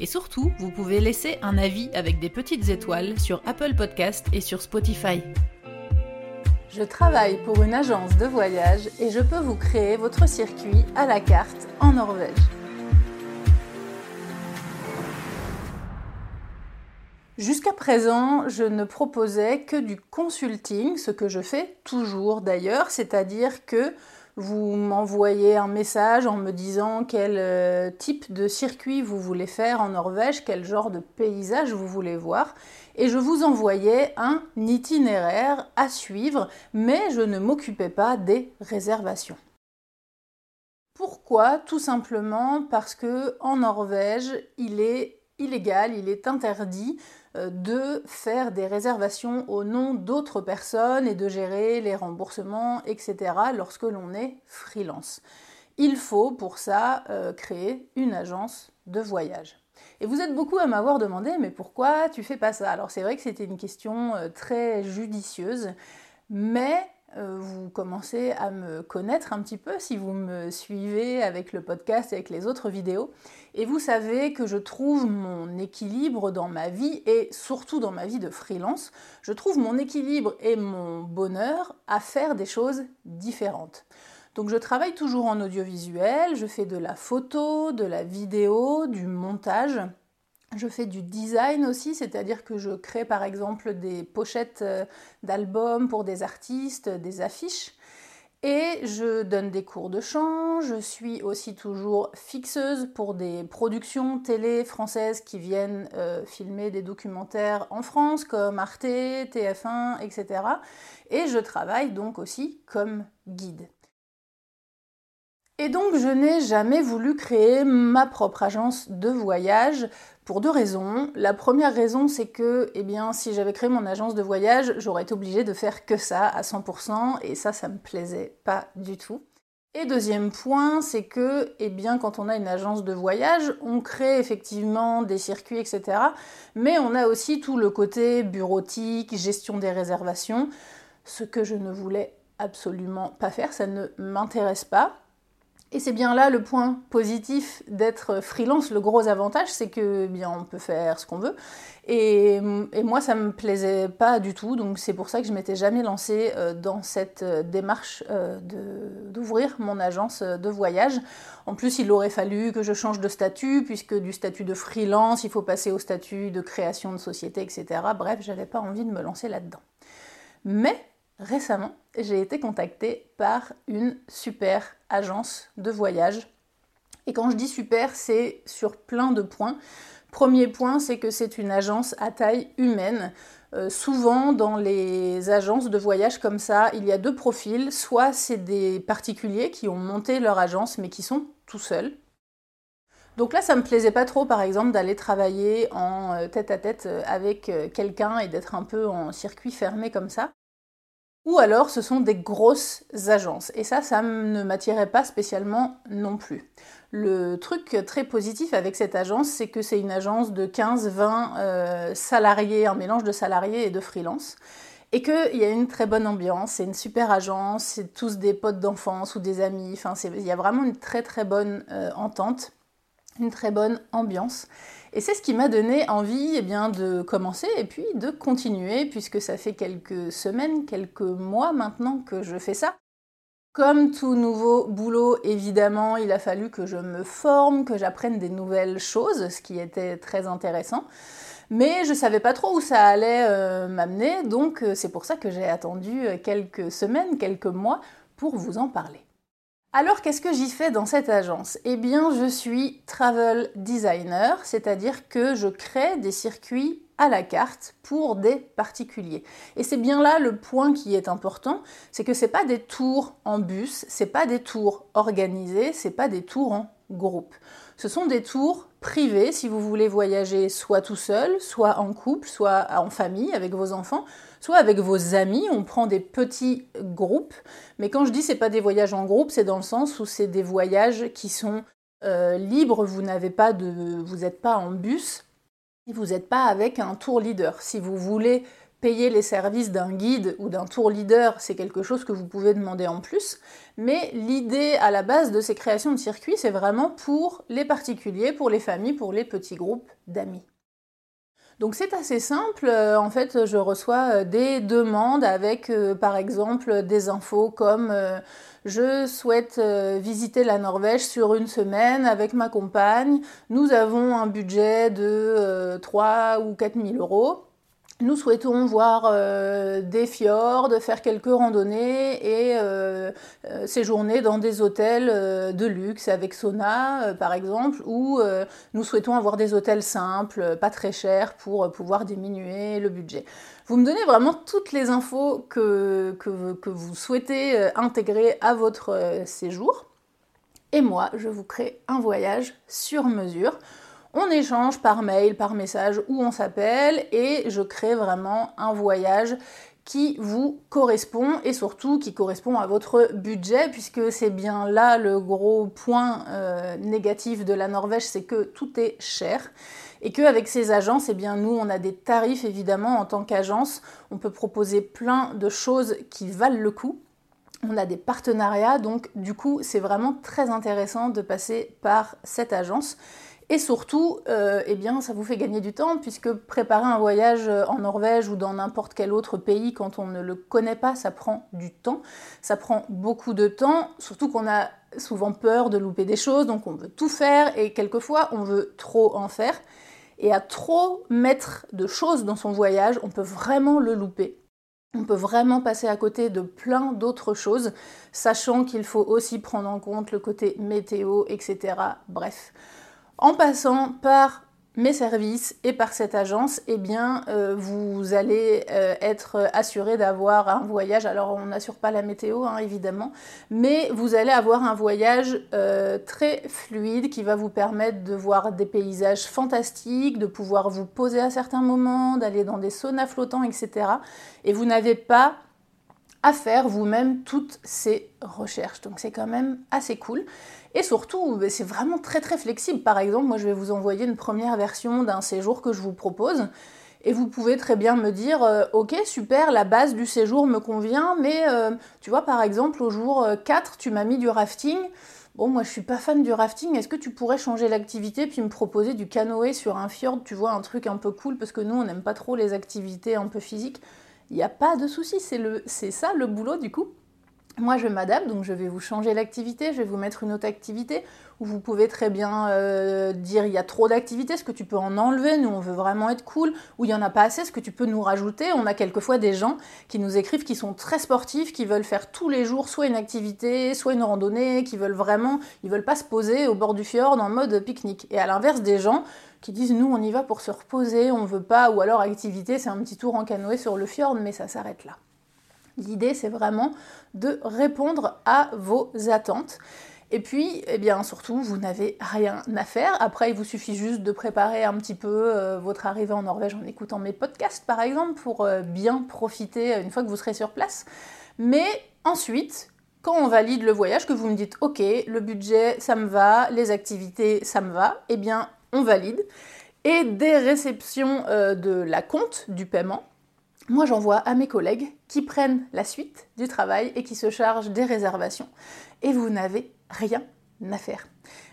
Et surtout, vous pouvez laisser un avis avec des petites étoiles sur Apple Podcast et sur Spotify. Je travaille pour une agence de voyage et je peux vous créer votre circuit à la carte en Norvège. Jusqu'à présent, je ne proposais que du consulting, ce que je fais toujours d'ailleurs, c'est-à-dire que vous m'envoyez un message en me disant quel euh, type de circuit vous voulez faire en Norvège, quel genre de paysage vous voulez voir, et je vous envoyais un itinéraire à suivre, mais je ne m'occupais pas des réservations. Pourquoi? Tout simplement parce que en Norvège, il est illégal, il est interdit euh, de faire des réservations au nom d'autres personnes et de gérer les remboursements, etc. lorsque l'on est freelance. Il faut pour ça euh, créer une agence de voyage. Et vous êtes beaucoup à m'avoir demandé, mais pourquoi tu fais pas ça? Alors c'est vrai que c'était une question euh, très judicieuse, mais vous commencez à me connaître un petit peu si vous me suivez avec le podcast et avec les autres vidéos. Et vous savez que je trouve mon équilibre dans ma vie et surtout dans ma vie de freelance, je trouve mon équilibre et mon bonheur à faire des choses différentes. Donc je travaille toujours en audiovisuel, je fais de la photo, de la vidéo, du montage. Je fais du design aussi, c'est-à-dire que je crée par exemple des pochettes euh, d'albums pour des artistes, des affiches. Et je donne des cours de chant, je suis aussi toujours fixeuse pour des productions télé françaises qui viennent euh, filmer des documentaires en France comme Arte, TF1, etc. Et je travaille donc aussi comme guide. Et donc je n'ai jamais voulu créer ma propre agence de voyage pour deux raisons. La première raison c'est que eh bien si j'avais créé mon agence de voyage, j'aurais été obligée de faire que ça à 100% et ça ça me plaisait pas du tout. Et deuxième point, c'est que, eh bien, quand on a une agence de voyage, on crée effectivement des circuits, etc. Mais on a aussi tout le côté bureautique, gestion des réservations, ce que je ne voulais absolument pas faire, ça ne m'intéresse pas. Et c'est bien là le point positif d'être freelance. Le gros avantage, c'est que bien on peut faire ce qu'on veut. Et, moi, ça me plaisait pas du tout. Donc c'est pour ça que je m'étais jamais lancée euh, dans cette euh, démarche euh, d'ouvrir mon agence de voyage. En plus, il aurait fallu que je change de statut, puisque du statut de freelance, il faut passer au statut de création de société, etc. Bref, j'avais pas envie de me lancer là-dedans. Mais récemment, j'ai été contactée par une super agence de voyage. Et quand je dis super, c'est sur plein de points. Premier point, c'est que c'est une agence à taille humaine. Euh, souvent, dans les agences de voyage comme ça, il y a deux profils. Soit c'est des particuliers qui ont monté leur agence mais qui sont tout seuls. Donc là, ça me plaisait pas trop, par exemple, d'aller travailler en euh, tête à tête euh, avec quelqu'un et d'être un peu en circuit fermé comme ça. Ou alors ce sont des grosses agences. Et ça, ça ne m'attirait pas spécialement non plus. Le truc très positif avec cette agence, c'est que c'est une agence de 15-20 euh, salariés, un mélange de salariés et de freelance. Et qu'il y a une très bonne ambiance, c'est une super agence, c'est tous des potes d'enfance ou des amis. Enfin, il y a vraiment une très très bonne euh, entente, une très bonne ambiance. Et c'est ce qui m'a donné envie eh de commencer et puis de continuer, puisque ça fait quelques semaines, quelques mois maintenant que je fais ça. Comme tout nouveau boulot, évidemment, il a fallu que je me forme, que j'apprenne des nouvelles choses, ce qui était très intéressant. Mais je ne savais pas trop où ça allait euh, m'amener, donc euh, c'est pour ça que j'ai attendu quelques semaines, quelques mois pour vous en parler. Alors qu'est-ce que j'y fais dans cette agence? Eh bien je suis travel designer, c'est-à-dire que je crée des circuits à la carte pour des particuliers. Et c'est bien là le point qui est important, c'est que c'est pas des tours en bus, c'est pas des tours organisés, c'est pas des tours en groupe. Ce sont des tours privé si vous voulez voyager soit tout seul, soit en couple, soit en famille avec vos enfants, soit avec vos amis. On prend des petits groupes. Mais quand je dis c'est pas des voyages en groupe, c'est dans le sens où c'est des voyages qui sont euh, libres. Vous n'avez pas de, vous n'êtes pas en bus, vous n'êtes pas avec un tour leader. Si vous voulez payer les services d'un guide ou d'un tour leader, c'est quelque chose que vous pouvez demander en plus. Mais l'idée à la base de ces créations de circuits, c'est vraiment pour les particuliers, pour les familles, pour les petits groupes d'amis. Donc c'est assez simple. Euh, en fait, je reçois euh, des demandes avec, euh, par exemple, des infos comme je souhaite visiter la Norvège sur une semaine avec ma compagne. Nous avons un budget de 3 ou 4 000 euros. Nous souhaitons voir euh, des fjords, faire quelques randonnées et euh, euh, séjourner dans des hôtels de luxe avec sauna par exemple, ou nous souhaitons avoir des hôtels simples, pas très chers pour pouvoir diminuer le budget. Vous me donnez vraiment toutes les infos que, que vous souhaitez intégrer à votre séjour et moi je vous crée un voyage sur mesure on échange par mail, par message où on s'appelle et je crée vraiment un voyage qui vous correspond et surtout qui correspond à votre budget puisque c'est bien là le gros point euh, négatif de la Norvège, c'est que tout est cher et qu'avec ces agences, eh bien nous on a des tarifs évidemment en tant qu'agence, on peut proposer plein de choses qui valent le coup. On a des partenariats, donc du coup c'est vraiment très intéressant de passer par cette agence. Et surtout, euh, eh bien, ça vous fait gagner du temps puisque préparer un voyage euh, en Norvège ou dans n'importe quel autre pays quand on ne le connaît pas, ça prend du temps. Ça prend beaucoup de temps, surtout qu'on a souvent peur de louper des choses, donc on veut tout faire et quelquefois on veut trop en faire. Et à trop mettre de choses dans son voyage, on peut vraiment le louper. On peut vraiment passer à côté de plein d'autres choses, sachant qu'il faut aussi prendre en compte le côté météo, etc. Bref en passant par mes services et par cette agence, eh bien, euh, vous allez euh, être assuré d'avoir un voyage. Alors, on n'assure pas la météo, hein, évidemment, mais vous allez avoir un voyage euh, très fluide qui va vous permettre de voir des paysages fantastiques, de pouvoir vous poser à certains moments, d'aller dans des saunas flottants, etc. Et vous n'avez pas à faire vous-même toutes ces recherches. Donc, c'est quand même assez cool. Et surtout, ben, c'est vraiment très très flexible. Par exemple, moi je vais vous envoyer une première version d'un séjour que je vous propose. Et vous pouvez très bien me dire, euh, ok, super, la base du séjour me convient, mais euh, tu vois, par exemple, au jour 4, euh, tu m'as mis du rafting. Bon, moi je suis pas fan du rafting, est-ce que tu pourrais changer l'activité puis me proposer du canoë sur un fjord, tu vois, un truc un peu cool, parce que nous on n'aime pas trop les activités un peu physiques. Il n'y a pas de souci, c'est ça le boulot du coup? Moi, je m'adapte, donc je vais vous changer l'activité, je vais vous mettre une autre activité, où vous pouvez très bien euh, dire il y a trop d'activités, ce que tu peux en enlever, nous on veut vraiment être cool, ou il n'y en a pas assez, ce que tu peux nous rajouter? On a quelquefois des gens qui nous écrivent qui sont très sportifs, qui veulent faire tous les jours soit une activité, soit une randonnée, qui veulent vraiment, ils veulent pas se poser au bord du fjord en mode pique-nique. Et à l'inverse des gens qui disent nous on y va pour se reposer, on veut pas, ou alors activité c'est un petit tour en canoë sur le fjord, mais ça s'arrête là. L'idée, c'est vraiment de répondre à vos attentes. Et puis, eh bien, surtout, vous n'avez rien à faire. Après, il vous suffit juste de préparer un petit peu euh, votre arrivée en Norvège en écoutant mes podcasts, par exemple, pour euh, bien profiter une fois que vous serez sur place. Mais ensuite, quand on valide le voyage, que vous me dites, OK, le budget, ça me va, les activités, ça me va, eh bien, on valide. Et des réceptions euh, de la compte du paiement, moi j'envoie à mes collègues qui prennent la suite du travail et qui se chargent des réservations. Et vous n'avez rien à faire.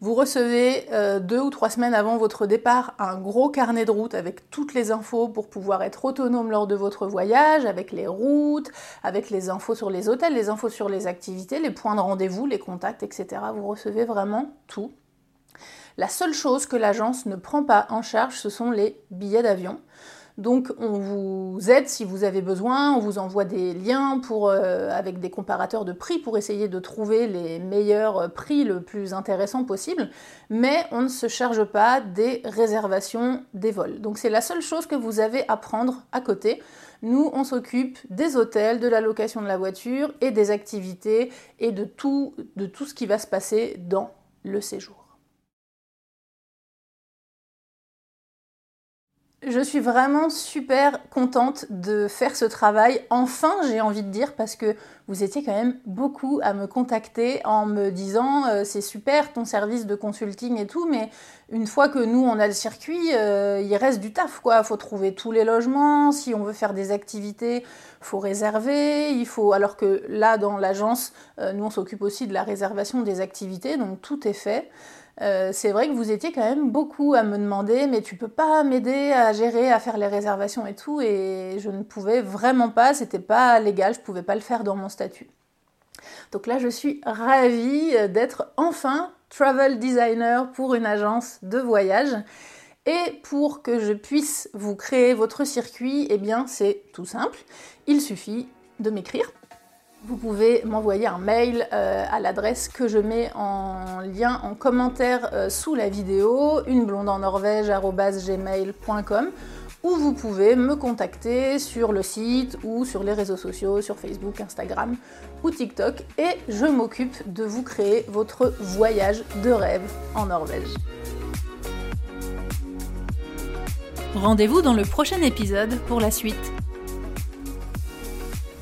Vous recevez euh, deux ou trois semaines avant votre départ un gros carnet de route avec toutes les infos pour pouvoir être autonome lors de votre voyage, avec les routes, avec les infos sur les hôtels, les infos sur les activités, les points de rendez-vous, les contacts, etc. Vous recevez vraiment tout. La seule chose que l'agence ne prend pas en charge, ce sont les billets d'avion. Donc on vous aide si vous avez besoin, on vous envoie des liens euh, avec des comparateurs de prix pour essayer de trouver les meilleurs prix le plus intéressant possible, mais on ne se charge pas des réservations des vols. Donc c'est la seule chose que vous avez à prendre à côté. Nous, on s'occupe des hôtels, de la location de la voiture et des activités et de tout ce qui va se passer dans le séjour. Je suis vraiment super contente de faire ce travail. Enfin, j'ai envie de dire, parce que vous étiez quand même beaucoup à me contacter en me disant euh, c'est super ton service de consulting et tout, mais une fois que nous on a le circuit, euh, il reste du taf quoi. Faut trouver tous les logements. Si on veut faire des activités, faut réserver. Il faut alors que là dans l'agence, euh, nous on s'occupe aussi de la réservation des activités, donc tout est fait. Euh, c'est vrai que vous étiez quand même beaucoup à me demander, mais tu peux pas m'aider à gérer, à faire les réservations et tout, et je ne pouvais vraiment pas, c'était pas légal, je pouvais pas le faire dans mon statut. Donc là, je suis ravie d'être enfin travel designer pour une agence de voyage. Et pour que je puisse vous créer votre circuit, eh bien c'est tout simple. Il suffit de m'écrire vous pouvez m'envoyer un mail euh, à l'adresse que je mets en lien en commentaire euh, sous la vidéo, uneblondenorvège.gmail.com ou vous pouvez me contacter sur le site ou sur les réseaux sociaux, sur Facebook, Instagram ou TikTok et je m'occupe de vous créer votre voyage de rêve en Norvège. Rendez-vous dans le prochain épisode pour la suite.